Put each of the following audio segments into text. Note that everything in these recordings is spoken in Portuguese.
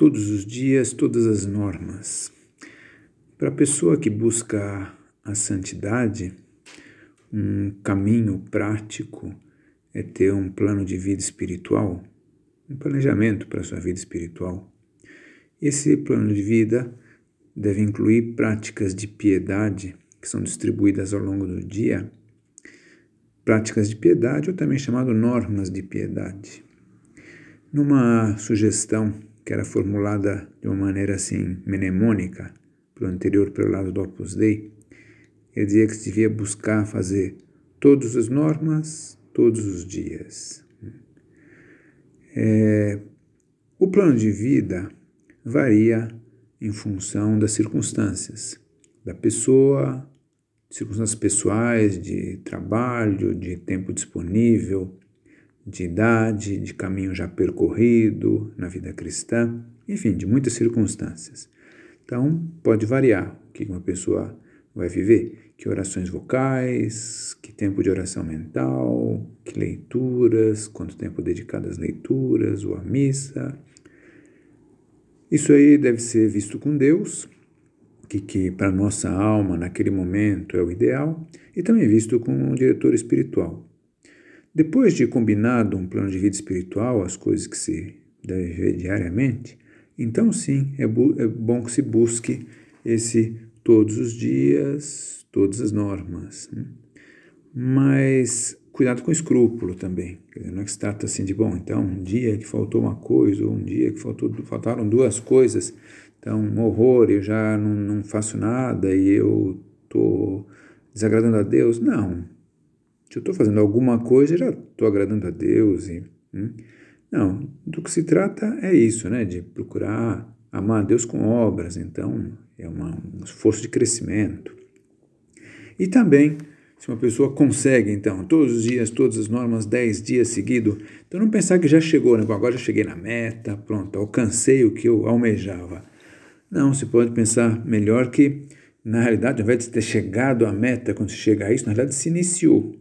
todos os dias, todas as normas. Para a pessoa que busca a santidade, um caminho prático é ter um plano de vida espiritual, um planejamento para a sua vida espiritual. Esse plano de vida deve incluir práticas de piedade que são distribuídas ao longo do dia, práticas de piedade ou também chamado normas de piedade. Numa sugestão que era formulada de uma maneira assim mnemônica para o anterior prelado do Opus Dei, ele dizia que se devia buscar fazer todas as normas todos os dias. É, o plano de vida varia em função das circunstâncias da pessoa, circunstâncias pessoais, de trabalho, de tempo disponível, de idade, de caminho já percorrido na vida cristã, enfim, de muitas circunstâncias. Então, pode variar o que uma pessoa vai viver, que orações vocais, que tempo de oração mental, que leituras, quanto tempo dedicado às leituras ou à missa. Isso aí deve ser visto com Deus, que, que para nossa alma naquele momento é o ideal, e também visto com um diretor espiritual. Depois de combinado um plano de vida espiritual, as coisas que se deve ver diariamente, então sim, é, é bom que se busque esse todos os dias, todas as normas. Né? Mas cuidado com escrúpulo também. Dizer, não é que se trata assim de, bom, então um dia que faltou uma coisa, ou um dia que faltou, faltaram duas coisas, então um horror, eu já não, não faço nada e eu estou desagradando a Deus. Não, se eu estou fazendo alguma coisa, já estou agradando a Deus. E, hum? Não, do que se trata é isso, né? De procurar amar a Deus com obras. Então, é uma, um esforço de crescimento. E também, se uma pessoa consegue, então, todos os dias, todas as normas, dez dias seguidos, então não pensar que já chegou, né? Agora já cheguei na meta, pronto, alcancei o que eu almejava. Não, você pode pensar melhor que, na realidade, ao invés de ter chegado à meta, quando se chega a isso, na realidade se iniciou.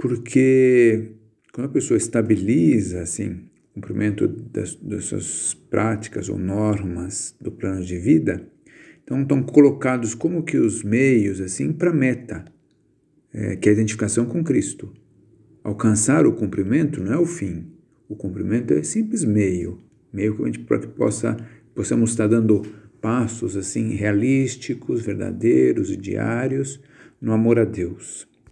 Porque quando a pessoa estabiliza assim, o cumprimento das, das suas práticas ou normas do plano de vida, então estão colocados como que os meios assim para a meta, é, que é a identificação com Cristo. Alcançar o cumprimento não é o fim. O cumprimento é simples meio, meio para que possa possamos estar dando passos assim realísticos, verdadeiros e diários no amor a Deus.